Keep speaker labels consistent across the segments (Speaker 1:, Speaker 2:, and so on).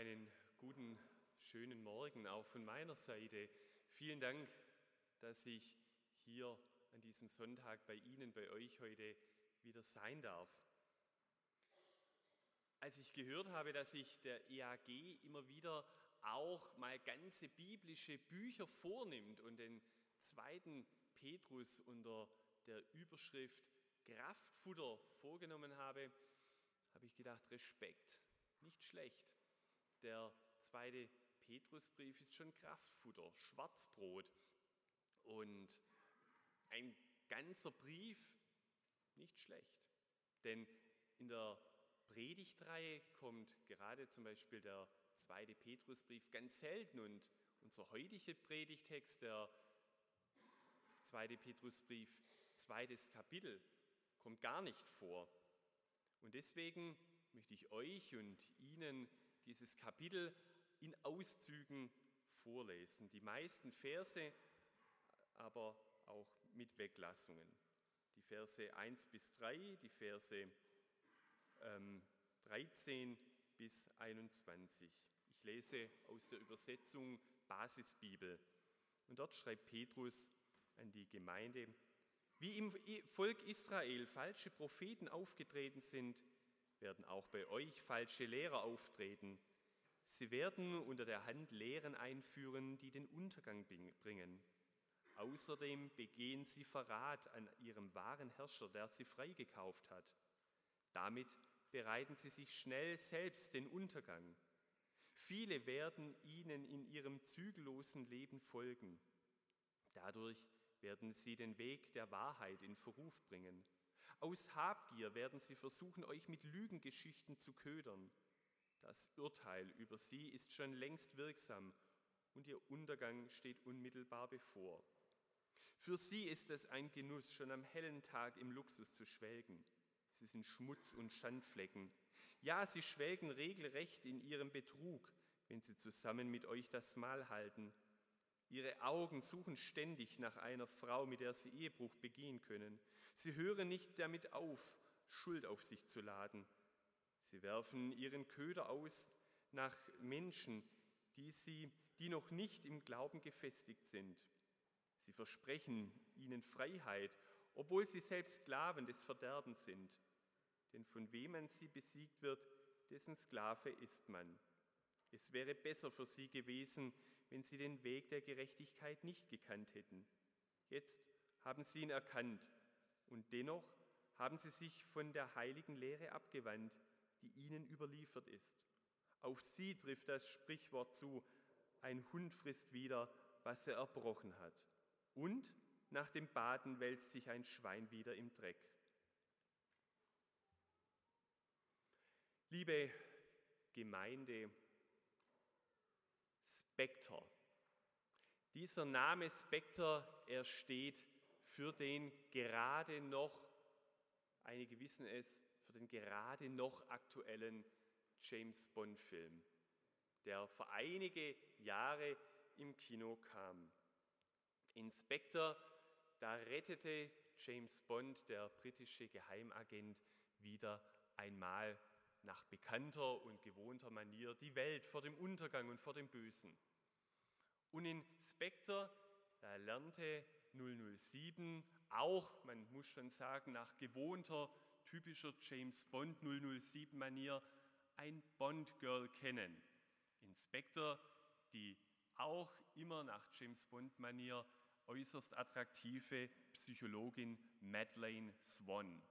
Speaker 1: Einen guten, schönen Morgen auch von meiner Seite. Vielen Dank, dass ich hier an diesem Sonntag bei Ihnen, bei euch heute wieder sein darf. Als ich gehört habe, dass sich der EAG immer wieder auch mal ganze biblische Bücher vornimmt und den zweiten Petrus unter der Überschrift Kraftfutter vorgenommen habe, habe ich gedacht, Respekt, nicht schlecht. Der zweite Petrusbrief ist schon Kraftfutter, Schwarzbrot. Und ein ganzer Brief, nicht schlecht. Denn in der Predigtreihe kommt gerade zum Beispiel der zweite Petrusbrief ganz selten und unser heutiger Predigtext, der zweite Petrusbrief, zweites Kapitel, kommt gar nicht vor. Und deswegen möchte ich euch und Ihnen dieses Kapitel in Auszügen vorlesen. Die meisten Verse, aber auch mit Weglassungen. Die Verse 1 bis 3, die Verse ähm, 13 bis 21. Ich lese aus der Übersetzung Basisbibel. Und dort schreibt Petrus an die Gemeinde, wie im Volk Israel falsche Propheten aufgetreten sind, werden auch bei euch falsche Lehrer auftreten. Sie werden unter der Hand Lehren einführen, die den Untergang bringen. Außerdem begehen sie Verrat an ihrem wahren Herrscher, der sie freigekauft hat. Damit bereiten sie sich schnell selbst den Untergang. Viele werden ihnen in ihrem zügellosen Leben folgen. Dadurch werden sie den Weg der Wahrheit in Verruf bringen. Aus Habgier werden sie versuchen, euch mit Lügengeschichten zu ködern. Das Urteil über sie ist schon längst wirksam und ihr Untergang steht unmittelbar bevor. Für sie ist es ein Genuss, schon am hellen Tag im Luxus zu schwelgen. Sie sind Schmutz und Schandflecken. Ja, sie schwelgen regelrecht in ihrem Betrug, wenn sie zusammen mit euch das Mahl halten. Ihre Augen suchen ständig nach einer Frau, mit der sie Ehebruch begehen können. Sie hören nicht damit auf, Schuld auf sich zu laden. Sie werfen ihren Köder aus nach Menschen, die, sie, die noch nicht im Glauben gefestigt sind. Sie versprechen ihnen Freiheit, obwohl sie selbst Sklaven des Verderbens sind. Denn von wem man sie besiegt wird, dessen Sklave ist man. Es wäre besser für sie gewesen, wenn sie den Weg der Gerechtigkeit nicht gekannt hätten. Jetzt haben sie ihn erkannt und dennoch haben sie sich von der heiligen Lehre abgewandt, die ihnen überliefert ist. Auf sie trifft das Sprichwort zu, ein Hund frisst wieder, was er erbrochen hat. Und nach dem Baden wälzt sich ein Schwein wieder im Dreck. Liebe Gemeinde, Spectre. Dieser Name Spectre, er steht für den gerade noch, einige wissen es, für den gerade noch aktuellen James Bond-Film, der vor einige Jahre im Kino kam. In Spectre, da rettete James Bond, der britische Geheimagent, wieder einmal nach bekannter und gewohnter Manier die Welt vor dem Untergang und vor dem Bösen. Und in Spectre da lernte 007 auch, man muss schon sagen, nach gewohnter, typischer James Bond 007 Manier ein Bond Girl kennen. In Spectre, die auch immer nach James Bond Manier äußerst attraktive Psychologin Madeleine Swan.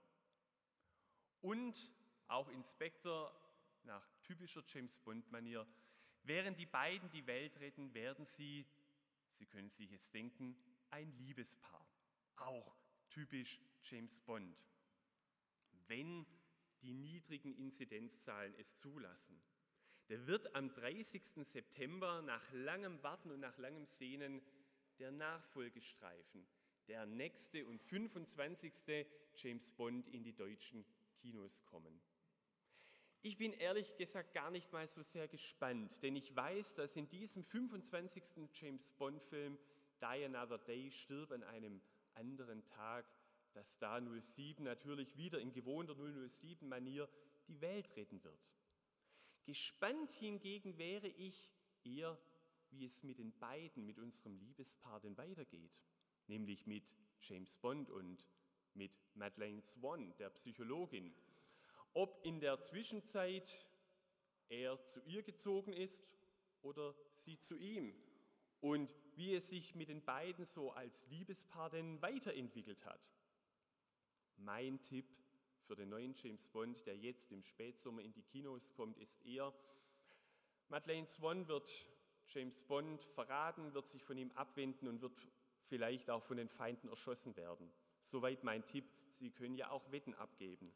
Speaker 1: Und auch Inspektor nach typischer James Bond-Manier. Während die beiden die Welt retten, werden sie, Sie können sich es denken, ein Liebespaar. Auch typisch James Bond. Wenn die niedrigen Inzidenzzahlen es zulassen. Der wird am 30. September nach langem Warten und nach langem Sehnen der Nachfolgestreifen, der nächste und 25. James Bond in die deutschen Kinos kommen. Ich bin ehrlich gesagt gar nicht mal so sehr gespannt, denn ich weiß, dass in diesem 25. James Bond-Film Die Another Day stirbt an einem anderen Tag, dass da 07 natürlich wieder in gewohnter 007-Manier die Welt retten wird. Gespannt hingegen wäre ich eher, wie es mit den beiden, mit unserem Liebespaar denn weitergeht, nämlich mit James Bond und mit Madeleine Swan, der Psychologin. Ob in der Zwischenzeit er zu ihr gezogen ist oder sie zu ihm und wie es sich mit den beiden so als Liebespaar denn weiterentwickelt hat. Mein Tipp für den neuen James Bond, der jetzt im Spätsommer in die Kinos kommt, ist eher, Madeleine Swan wird James Bond verraten, wird sich von ihm abwenden und wird vielleicht auch von den Feinden erschossen werden. Soweit mein Tipp. Sie können ja auch Wetten abgeben.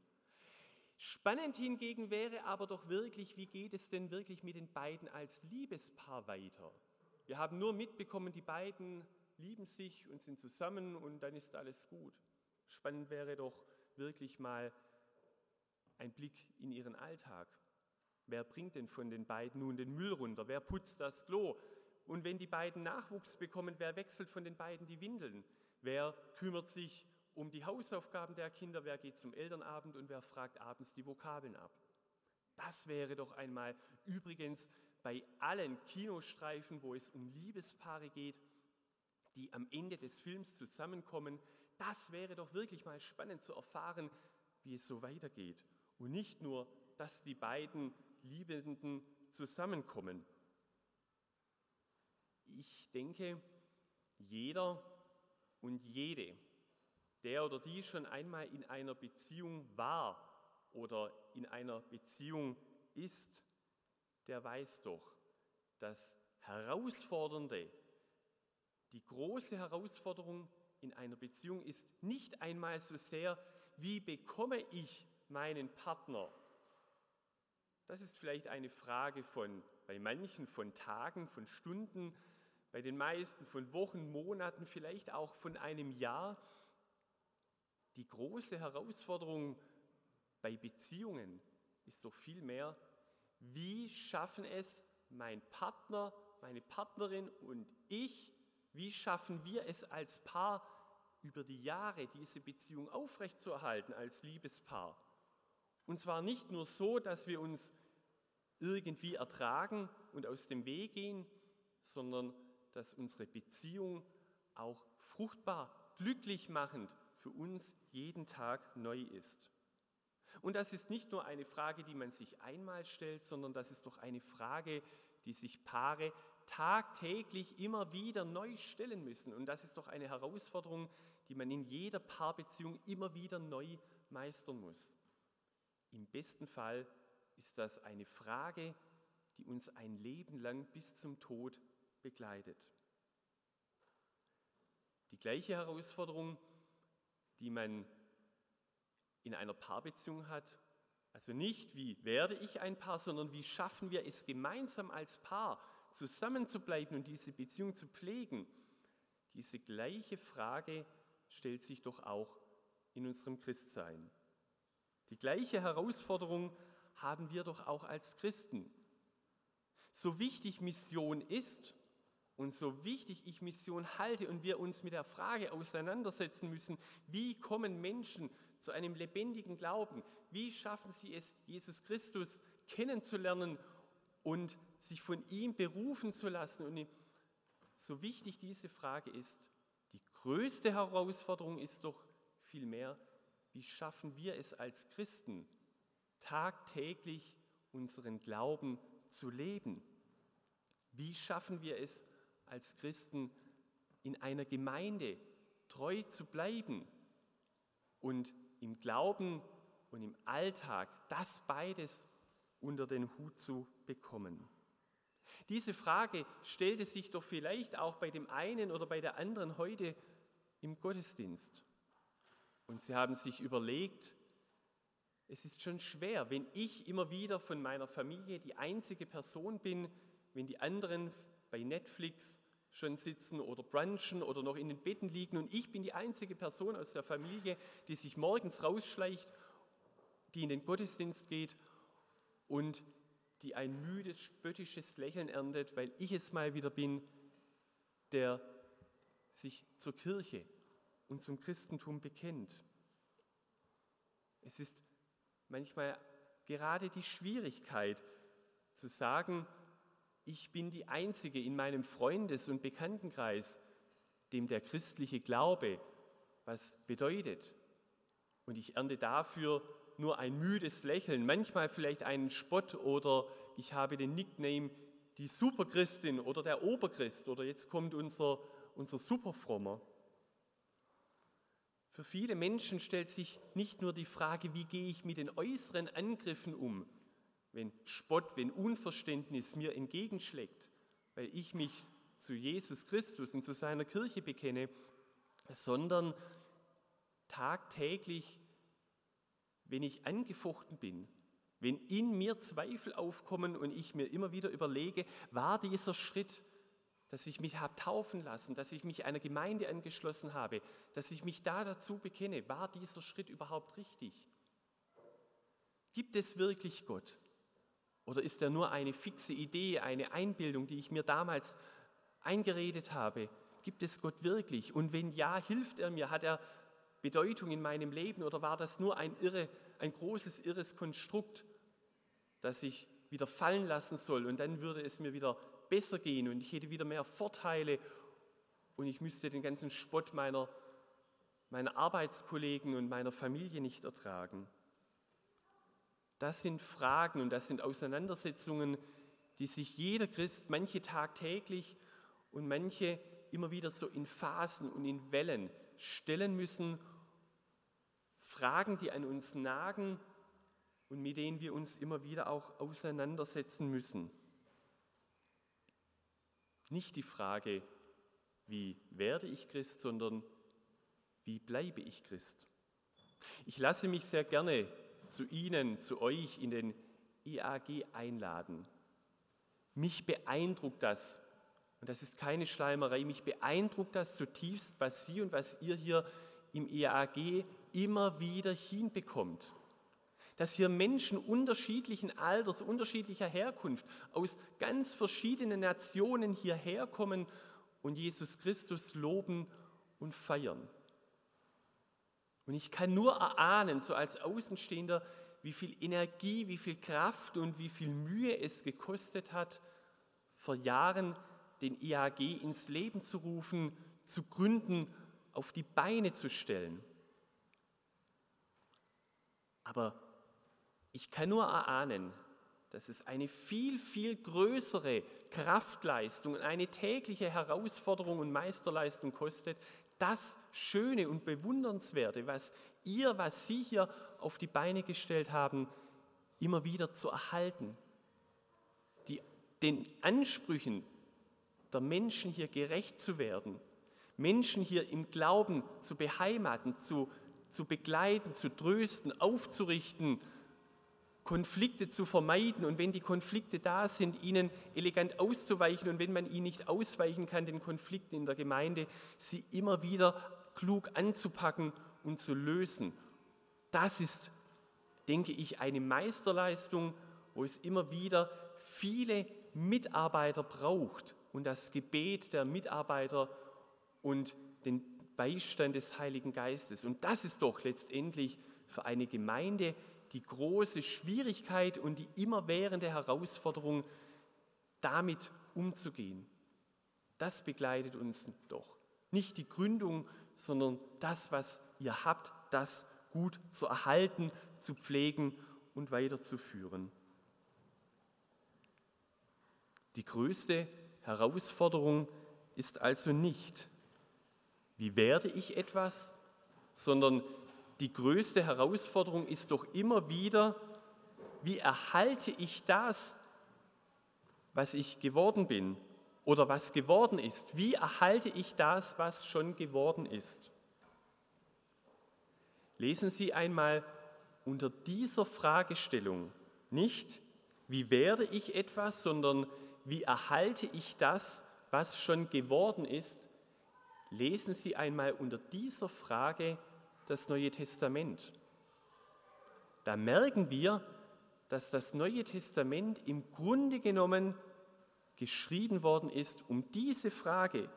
Speaker 1: Spannend hingegen wäre aber doch wirklich, wie geht es denn wirklich mit den beiden als Liebespaar weiter? Wir haben nur mitbekommen, die beiden lieben sich und sind zusammen und dann ist alles gut. Spannend wäre doch wirklich mal ein Blick in ihren Alltag. Wer bringt denn von den beiden nun den Müll runter? Wer putzt das Klo? Und wenn die beiden Nachwuchs bekommen, wer wechselt von den beiden die Windeln? Wer kümmert sich um die Hausaufgaben der Kinder? Wer geht zum Elternabend und wer fragt abends die Vokabeln ab? Das wäre doch einmal übrigens bei allen Kinostreifen, wo es um Liebespaare geht, die am Ende des Films zusammenkommen, das wäre doch wirklich mal spannend zu erfahren, wie es so weitergeht. Und nicht nur, dass die beiden Liebenden zusammenkommen. Ich denke, jeder und jede, der oder die schon einmal in einer Beziehung war oder in einer Beziehung ist, der weiß doch, das Herausfordernde, die große Herausforderung in einer Beziehung ist nicht einmal so sehr, wie bekomme ich meinen Partner. Das ist vielleicht eine Frage von, bei manchen von Tagen, von Stunden, bei den meisten von Wochen, Monaten, vielleicht auch von einem Jahr. Die große Herausforderung bei Beziehungen ist doch vielmehr, wie schaffen es mein Partner, meine Partnerin und ich, wie schaffen wir es als Paar über die Jahre diese Beziehung aufrechtzuerhalten als Liebespaar? Und zwar nicht nur so, dass wir uns irgendwie ertragen und aus dem Weg gehen, sondern dass unsere Beziehung auch fruchtbar, glücklich machend für uns jeden Tag neu ist. Und das ist nicht nur eine Frage, die man sich einmal stellt, sondern das ist doch eine Frage, die sich Paare tagtäglich immer wieder neu stellen müssen. Und das ist doch eine Herausforderung, die man in jeder Paarbeziehung immer wieder neu meistern muss. Im besten Fall ist das eine Frage, die uns ein Leben lang bis zum Tod begleitet. Die gleiche Herausforderung, die man in einer Paarbeziehung hat, also nicht wie werde ich ein Paar, sondern wie schaffen wir es gemeinsam als Paar zusammenzubleiben und diese Beziehung zu pflegen. Diese gleiche Frage stellt sich doch auch in unserem Christsein. Die gleiche Herausforderung haben wir doch auch als Christen. So wichtig Mission ist und so wichtig ich Mission halte und wir uns mit der Frage auseinandersetzen müssen, wie kommen Menschen zu einem lebendigen Glauben, wie schaffen sie es, Jesus Christus kennenzulernen und sich von ihm berufen zu lassen. Und so wichtig diese Frage ist, die größte Herausforderung ist doch vielmehr, wie schaffen wir es als Christen, tagtäglich unseren Glauben zu leben? Wie schaffen wir es als Christen, in einer Gemeinde treu zu bleiben und im Glauben und im Alltag das beides unter den Hut zu bekommen? Diese Frage stellte sich doch vielleicht auch bei dem einen oder bei der anderen heute im Gottesdienst. Und sie haben sich überlegt, es ist schon schwer, wenn ich immer wieder von meiner Familie die einzige Person bin, wenn die anderen bei Netflix schon sitzen oder brunchen oder noch in den Betten liegen und ich bin die einzige Person aus der Familie, die sich morgens rausschleicht, die in den Gottesdienst geht und die ein müdes, spöttisches Lächeln erntet, weil ich es mal wieder bin, der sich zur Kirche und zum Christentum bekennt. Es ist manchmal gerade die Schwierigkeit, zu sagen, ich bin die Einzige in meinem Freundes- und Bekanntenkreis, dem der christliche Glaube was bedeutet. Und ich ernte dafür nur ein müdes Lächeln, manchmal vielleicht einen Spott oder ich habe den Nickname die Superchristin oder der Oberchrist oder jetzt kommt unser, unser Superfrommer. Für viele Menschen stellt sich nicht nur die Frage, wie gehe ich mit den äußeren Angriffen um, wenn Spott, wenn Unverständnis mir entgegenschlägt, weil ich mich zu Jesus Christus und zu seiner Kirche bekenne, sondern tagtäglich, wenn ich angefochten bin, wenn in mir Zweifel aufkommen und ich mir immer wieder überlege, war dieser Schritt, dass ich mich habe taufen lassen, dass ich mich einer Gemeinde angeschlossen habe, dass ich mich da dazu bekenne, war dieser Schritt überhaupt richtig? Gibt es wirklich Gott? Oder ist er nur eine fixe Idee, eine Einbildung, die ich mir damals eingeredet habe? Gibt es Gott wirklich? Und wenn ja, hilft er mir? Hat er Bedeutung in meinem Leben oder war das nur ein, irre, ein großes irres Konstrukt, das ich wieder fallen lassen soll und dann würde es mir wieder besser gehen und ich hätte wieder mehr Vorteile und ich müsste den ganzen Spott meiner, meiner Arbeitskollegen und meiner Familie nicht ertragen. Das sind Fragen und das sind Auseinandersetzungen, die sich jeder Christ, manche tagtäglich und manche immer wieder so in Phasen und in Wellen stellen müssen Fragen, die an uns nagen und mit denen wir uns immer wieder auch auseinandersetzen müssen. Nicht die Frage, wie werde ich Christ, sondern wie bleibe ich Christ. Ich lasse mich sehr gerne zu Ihnen, zu euch in den IAG einladen. Mich beeindruckt das, und das ist keine Schleimerei, mich beeindruckt das zutiefst, was Sie und was ihr hier im IAG immer wieder hinbekommt. Dass hier Menschen unterschiedlichen Alters, unterschiedlicher Herkunft, aus ganz verschiedenen Nationen hierher kommen und Jesus Christus loben und feiern. Und ich kann nur erahnen, so als Außenstehender, wie viel Energie, wie viel Kraft und wie viel Mühe es gekostet hat, vor Jahren den IAG ins Leben zu rufen, zu gründen, auf die Beine zu stellen. Aber ich kann nur erahnen, dass es eine viel, viel größere Kraftleistung und eine tägliche Herausforderung und Meisterleistung kostet, das Schöne und Bewundernswerte, was ihr, was Sie hier auf die Beine gestellt haben, immer wieder zu erhalten. Die, den Ansprüchen der Menschen hier gerecht zu werden, Menschen hier im Glauben zu beheimaten, zu zu begleiten, zu trösten, aufzurichten, Konflikte zu vermeiden und wenn die Konflikte da sind, ihnen elegant auszuweichen und wenn man ihnen nicht ausweichen kann, den Konflikten in der Gemeinde, sie immer wieder klug anzupacken und zu lösen. Das ist, denke ich, eine Meisterleistung, wo es immer wieder viele Mitarbeiter braucht und das Gebet der Mitarbeiter und den Beistand des Heiligen Geistes. Und das ist doch letztendlich für eine Gemeinde die große Schwierigkeit und die immerwährende Herausforderung, damit umzugehen. Das begleitet uns doch. Nicht die Gründung, sondern das, was ihr habt, das gut zu erhalten, zu pflegen und weiterzuführen. Die größte Herausforderung ist also nicht, wie werde ich etwas, sondern die größte Herausforderung ist doch immer wieder, wie erhalte ich das, was ich geworden bin oder was geworden ist? Wie erhalte ich das, was schon geworden ist? Lesen Sie einmal unter dieser Fragestellung nicht, wie werde ich etwas, sondern wie erhalte ich das, was schon geworden ist, lesen Sie einmal unter dieser Frage das Neue Testament. Da merken wir, dass das Neue Testament im Grunde genommen geschrieben worden ist, um diese Frage,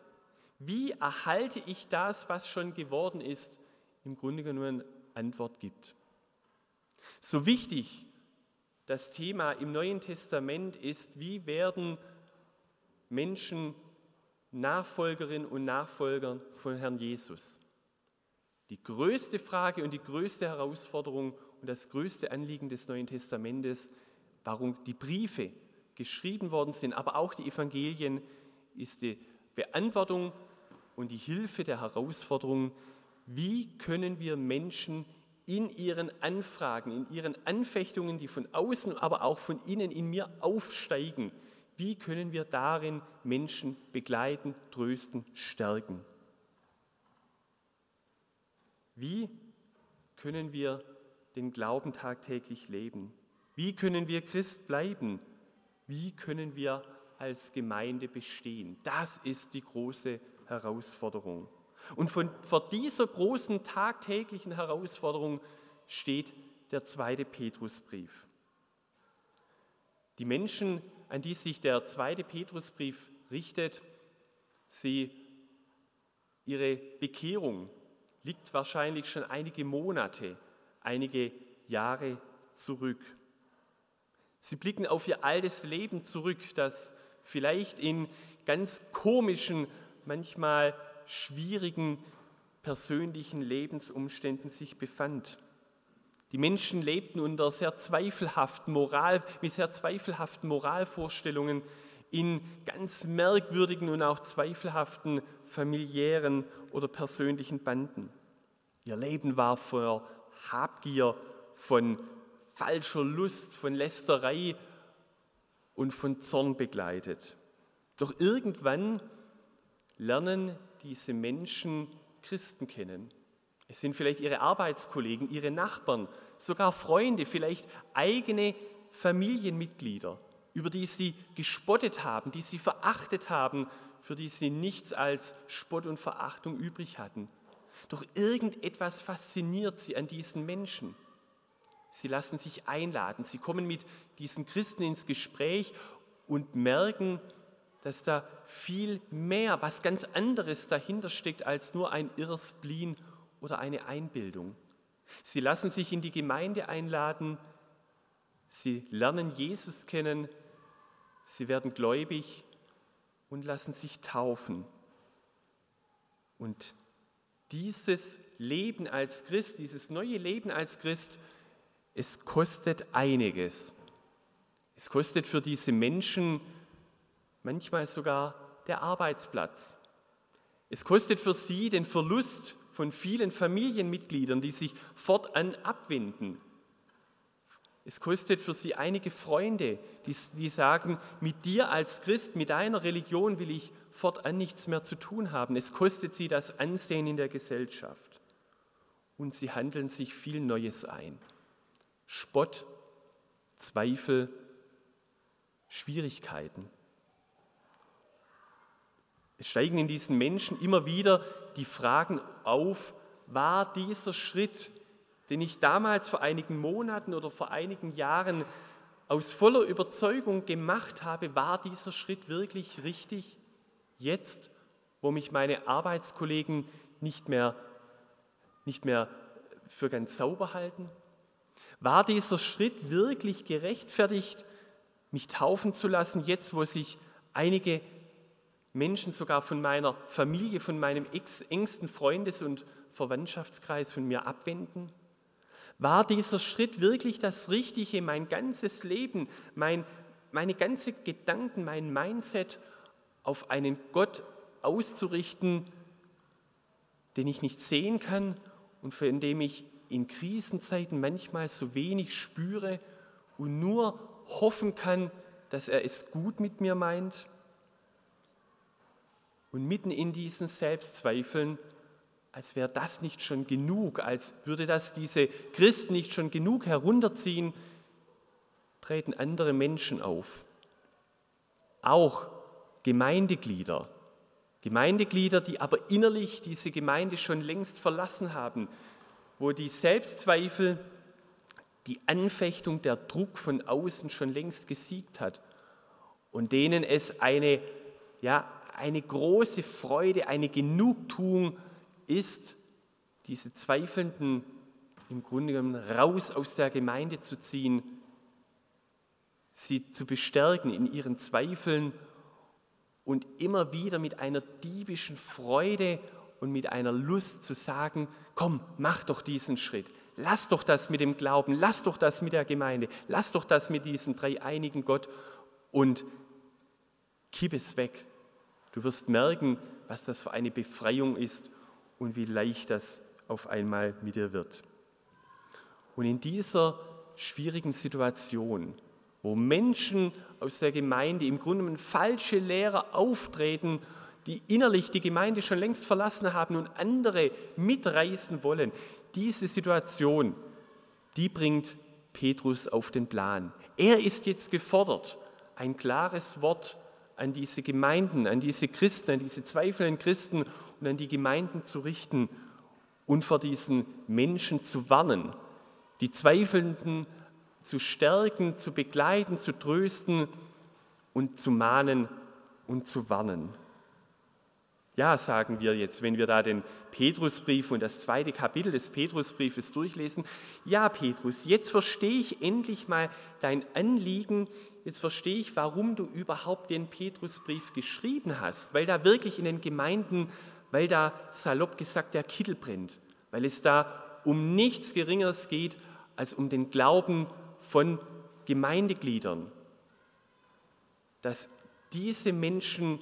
Speaker 1: wie erhalte ich das, was schon geworden ist, im Grunde genommen Antwort gibt. So wichtig Das Thema im Neuen Testament ist, wie werden Menschen Nachfolgerinnen und Nachfolger von Herrn Jesus. Die größte Frage und die größte Herausforderung und das größte Anliegen des Neuen Testamentes, warum die Briefe geschrieben worden sind, aber auch die Evangelien, ist die Beantwortung und die Hilfe der Herausforderung, wie können wir Menschen in ihren Anfragen, in ihren Anfechtungen, die von außen, aber auch von innen in mir aufsteigen, wie können wir darin Menschen begleiten, trösten, stärken? Wie können wir den Glauben tagtäglich leben? Wie können wir Christ bleiben? Wie können wir als Gemeinde bestehen? Das ist die große Herausforderung. Und von, vor dieser großen tagtäglichen Herausforderung steht der zweite Petrusbrief. Die Menschen, an die sich der zweite Petrusbrief richtet, sie, ihre Bekehrung liegt wahrscheinlich schon einige Monate, einige Jahre zurück. Sie blicken auf ihr altes Leben zurück, das vielleicht in ganz komischen, manchmal schwierigen persönlichen Lebensumständen sich befand. Die Menschen lebten unter sehr zweifelhaften Moral, mit sehr zweifelhaften Moralvorstellungen in ganz merkwürdigen und auch zweifelhaften familiären oder persönlichen Banden. Ihr Leben war vor Habgier, von falscher Lust, von Lästerei und von Zorn begleitet. Doch irgendwann lernen diese Menschen Christen kennen. Es sind vielleicht ihre Arbeitskollegen, ihre Nachbarn, sogar Freunde, vielleicht eigene Familienmitglieder, über die sie gespottet haben, die sie verachtet haben, für die sie nichts als Spott und Verachtung übrig hatten. Doch irgendetwas fasziniert sie an diesen Menschen. Sie lassen sich einladen, sie kommen mit diesen Christen ins Gespräch und merken, dass da viel mehr, was ganz anderes dahinter steckt als nur ein irres oder eine Einbildung. Sie lassen sich in die Gemeinde einladen, sie lernen Jesus kennen, sie werden gläubig und lassen sich taufen. Und dieses Leben als Christ, dieses neue Leben als Christ, es kostet einiges. Es kostet für diese Menschen manchmal sogar der Arbeitsplatz. Es kostet für sie den Verlust von vielen Familienmitgliedern, die sich fortan abwenden. Es kostet für sie einige Freunde, die, die sagen, mit dir als Christ, mit deiner Religion will ich fortan nichts mehr zu tun haben. Es kostet sie das Ansehen in der Gesellschaft. Und sie handeln sich viel Neues ein. Spott, Zweifel, Schwierigkeiten. Es steigen in diesen Menschen immer wieder die Fragen auf, war dieser Schritt, den ich damals vor einigen Monaten oder vor einigen Jahren aus voller Überzeugung gemacht habe, war dieser Schritt wirklich richtig? Jetzt, wo mich meine Arbeitskollegen nicht mehr, nicht mehr für ganz sauber halten? War dieser Schritt wirklich gerechtfertigt, mich taufen zu lassen, jetzt wo sich einige Menschen sogar von meiner Familie, von meinem engsten Freundes- und Verwandtschaftskreis von mir abwenden? War dieser Schritt wirklich das Richtige, mein ganzes Leben, mein, meine ganze Gedanken, mein Mindset auf einen Gott auszurichten, den ich nicht sehen kann und von dem ich in Krisenzeiten manchmal so wenig spüre und nur hoffen kann, dass er es gut mit mir meint? Und mitten in diesen Selbstzweifeln, als wäre das nicht schon genug, als würde das diese Christen nicht schon genug herunterziehen, treten andere Menschen auf. Auch Gemeindeglieder. Gemeindeglieder, die aber innerlich diese Gemeinde schon längst verlassen haben, wo die Selbstzweifel, die Anfechtung, der Druck von außen schon längst gesiegt hat und denen es eine, ja, eine große Freude, eine Genugtuung ist, diese Zweifelnden im Grunde genommen raus aus der Gemeinde zu ziehen, sie zu bestärken in ihren Zweifeln und immer wieder mit einer diebischen Freude und mit einer Lust zu sagen, komm, mach doch diesen Schritt, lass doch das mit dem Glauben, lass doch das mit der Gemeinde, lass doch das mit diesem dreieinigen Gott und kipp es weg. Du wirst merken, was das für eine Befreiung ist und wie leicht das auf einmal mit dir wird. Und in dieser schwierigen Situation, wo Menschen aus der Gemeinde im Grunde genommen falsche Lehrer auftreten, die innerlich die Gemeinde schon längst verlassen haben und andere mitreißen wollen, diese Situation, die bringt Petrus auf den Plan. Er ist jetzt gefordert, ein klares Wort an diese Gemeinden, an diese Christen, an diese zweifelnden Christen und an die Gemeinden zu richten und vor diesen Menschen zu warnen, die Zweifelnden zu stärken, zu begleiten, zu trösten und zu mahnen und zu warnen. Ja, sagen wir jetzt, wenn wir da den Petrusbrief und das zweite Kapitel des Petrusbriefes durchlesen. Ja, Petrus, jetzt verstehe ich endlich mal dein Anliegen, jetzt verstehe ich, warum du überhaupt den Petrusbrief geschrieben hast, weil da wirklich in den Gemeinden, weil da salopp gesagt der Kittel brennt, weil es da um nichts Geringeres geht als um den Glauben von Gemeindegliedern, dass diese Menschen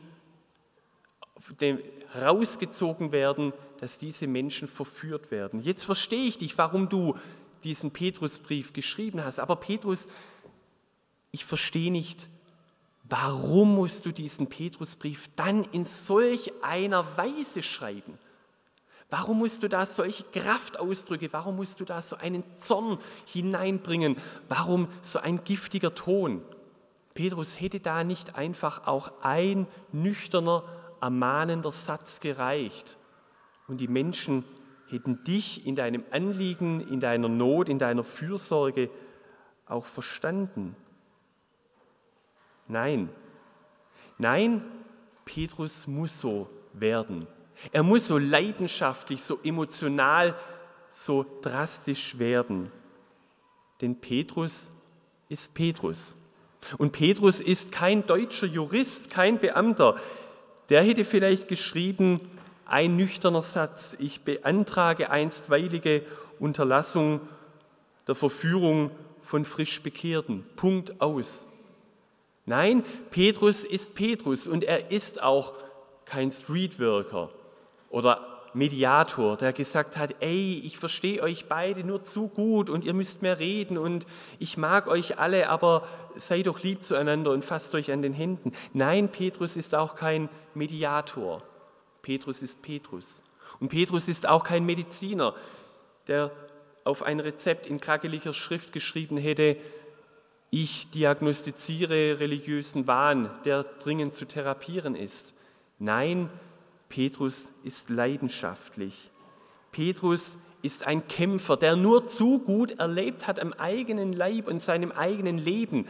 Speaker 1: rausgezogen werden, dass diese Menschen verführt werden. Jetzt verstehe ich dich, warum du diesen Petrusbrief geschrieben hast. Aber Petrus, ich verstehe nicht, warum musst du diesen Petrusbrief dann in solch einer Weise schreiben? Warum musst du da solche Kraftausdrücke, warum musst du da so einen Zorn hineinbringen? Warum so ein giftiger Ton? Petrus hätte da nicht einfach auch ein nüchterner, ermahnender Satz gereicht und die Menschen hätten dich in deinem Anliegen, in deiner Not, in deiner Fürsorge auch verstanden. Nein, nein, Petrus muss so werden. Er muss so leidenschaftlich, so emotional, so drastisch werden. Denn Petrus ist Petrus. Und Petrus ist kein deutscher Jurist, kein Beamter. Der hätte vielleicht geschrieben, ein nüchterner Satz, ich beantrage einstweilige Unterlassung der Verführung von frisch Bekehrten. Punkt aus. Nein, Petrus ist Petrus und er ist auch kein Streetworker oder Mediator, der gesagt hat, ey, ich verstehe euch beide nur zu gut und ihr müsst mehr reden und ich mag euch alle, aber seid doch lieb zueinander und fasst euch an den Händen. Nein, Petrus ist auch kein Mediator. Petrus ist Petrus. Und Petrus ist auch kein Mediziner, der auf ein Rezept in krakeliger Schrift geschrieben hätte, ich diagnostiziere religiösen Wahn, der dringend zu therapieren ist. Nein, Petrus ist leidenschaftlich. Petrus ist ein Kämpfer, der nur zu gut erlebt hat am eigenen Leib und seinem eigenen Leben,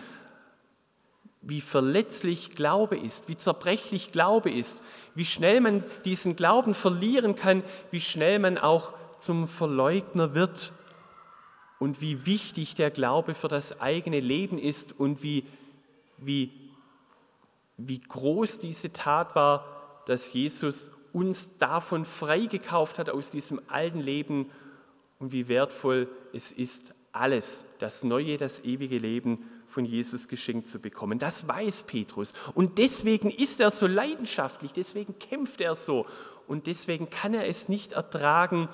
Speaker 1: wie verletzlich Glaube ist, wie zerbrechlich Glaube ist, wie schnell man diesen Glauben verlieren kann, wie schnell man auch zum Verleugner wird und wie wichtig der Glaube für das eigene Leben ist und wie, wie, wie groß diese Tat war, dass Jesus uns davon freigekauft hat aus diesem alten Leben und wie wertvoll es ist, alles, das neue, das ewige Leben von Jesus geschenkt zu bekommen. Das weiß Petrus. Und deswegen ist er so leidenschaftlich, deswegen kämpft er so. Und deswegen kann er es nicht ertragen,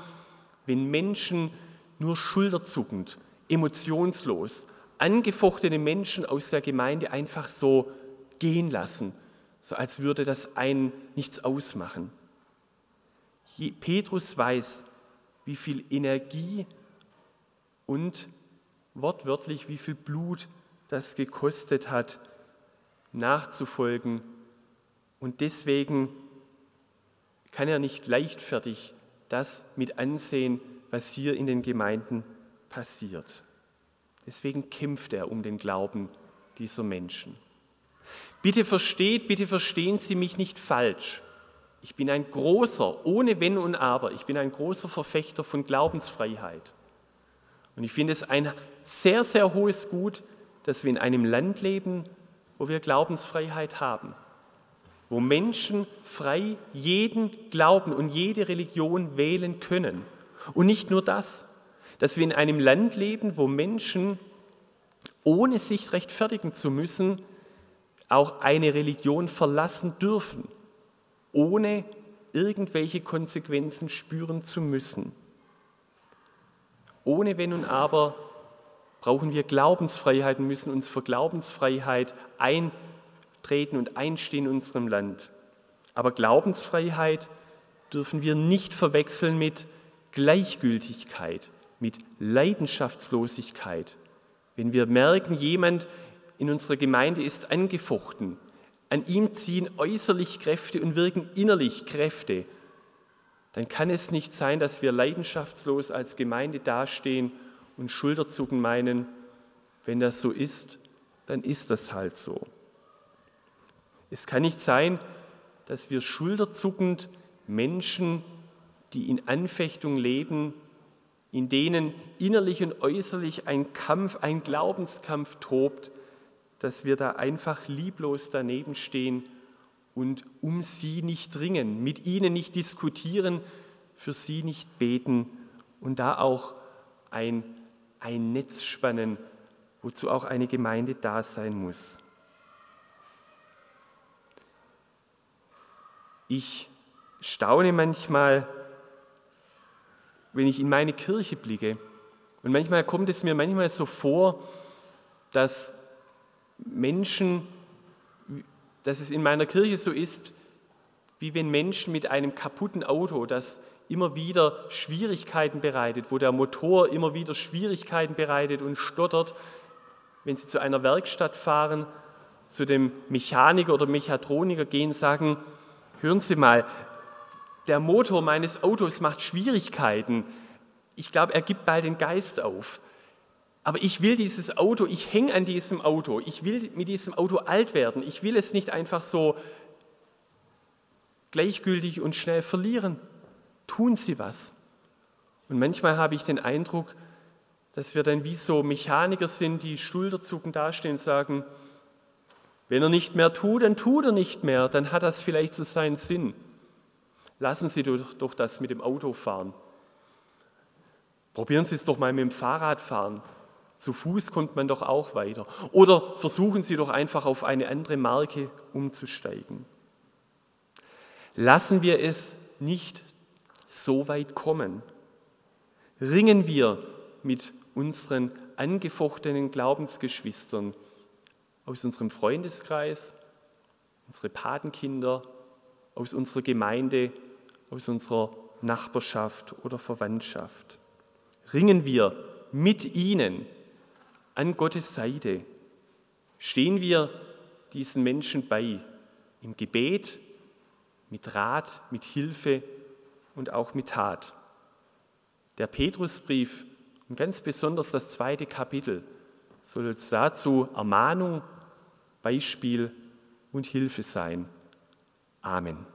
Speaker 1: wenn Menschen nur schulterzuckend, emotionslos, angefochtene Menschen aus der Gemeinde einfach so gehen lassen, so als würde das einen nichts ausmachen. Petrus weiß, wie viel Energie und wortwörtlich, wie viel Blut das gekostet hat, nachzufolgen. Und deswegen kann er nicht leichtfertig das mit ansehen, was hier in den Gemeinden passiert. Deswegen kämpft er um den Glauben dieser Menschen. Bitte versteht, bitte verstehen Sie mich nicht falsch. Ich bin ein großer, ohne Wenn und Aber, ich bin ein großer Verfechter von Glaubensfreiheit. Und ich finde es ein sehr, sehr hohes Gut, dass wir in einem Land leben, wo wir Glaubensfreiheit haben, wo Menschen frei jeden Glauben und jede Religion wählen können. Und nicht nur das, dass wir in einem Land leben, wo Menschen, ohne sich rechtfertigen zu müssen, auch eine Religion verlassen dürfen, ohne irgendwelche Konsequenzen spüren zu müssen. Ohne Wenn und Aber brauchen wir Glaubensfreiheit und müssen uns für Glaubensfreiheit eintreten und einstehen in unserem Land. Aber Glaubensfreiheit dürfen wir nicht verwechseln mit Gleichgültigkeit, mit Leidenschaftslosigkeit. Wenn wir merken, jemand in unserer Gemeinde ist angefochten, an ihm ziehen äußerlich Kräfte und wirken innerlich Kräfte, dann kann es nicht sein, dass wir leidenschaftslos als Gemeinde dastehen und Schulterzucken meinen, wenn das so ist, dann ist das halt so. Es kann nicht sein, dass wir schulterzuckend Menschen, die in Anfechtung leben, in denen innerlich und äußerlich ein Kampf, ein Glaubenskampf tobt, dass wir da einfach lieblos daneben stehen und um sie nicht dringen, mit ihnen nicht diskutieren, für sie nicht beten und da auch ein, ein Netz spannen, wozu auch eine Gemeinde da sein muss. Ich staune manchmal, wenn ich in meine Kirche blicke. Und manchmal kommt es mir manchmal so vor, dass Menschen, dass es in meiner Kirche so ist, wie wenn Menschen mit einem kaputten Auto, das immer wieder Schwierigkeiten bereitet, wo der Motor immer wieder Schwierigkeiten bereitet und stottert, wenn sie zu einer Werkstatt fahren, zu dem Mechaniker oder Mechatroniker gehen, sagen, hören Sie mal, der Motor meines Autos macht Schwierigkeiten. Ich glaube, er gibt bald den Geist auf. Aber ich will dieses Auto, ich hänge an diesem Auto, ich will mit diesem Auto alt werden, ich will es nicht einfach so gleichgültig und schnell verlieren. Tun Sie was. Und manchmal habe ich den Eindruck, dass wir dann wie so Mechaniker sind, die schulterzuckend dastehen und sagen, wenn er nicht mehr tut, dann tut er nicht mehr, dann hat das vielleicht so seinen Sinn. Lassen Sie doch, doch das mit dem Auto fahren. Probieren Sie es doch mal mit dem Fahrrad fahren. Zu Fuß kommt man doch auch weiter. Oder versuchen Sie doch einfach auf eine andere Marke umzusteigen. Lassen wir es nicht so weit kommen. Ringen wir mit unseren angefochtenen Glaubensgeschwistern aus unserem Freundeskreis, unsere Patenkinder, aus unserer Gemeinde, aus unserer Nachbarschaft oder Verwandtschaft. Ringen wir mit ihnen an Gottes Seite. Stehen wir diesen Menschen bei im Gebet, mit Rat, mit Hilfe und auch mit Tat. Der Petrusbrief und ganz besonders das zweite Kapitel soll uns dazu Ermahnung, Beispiel und Hilfe sein. Amen.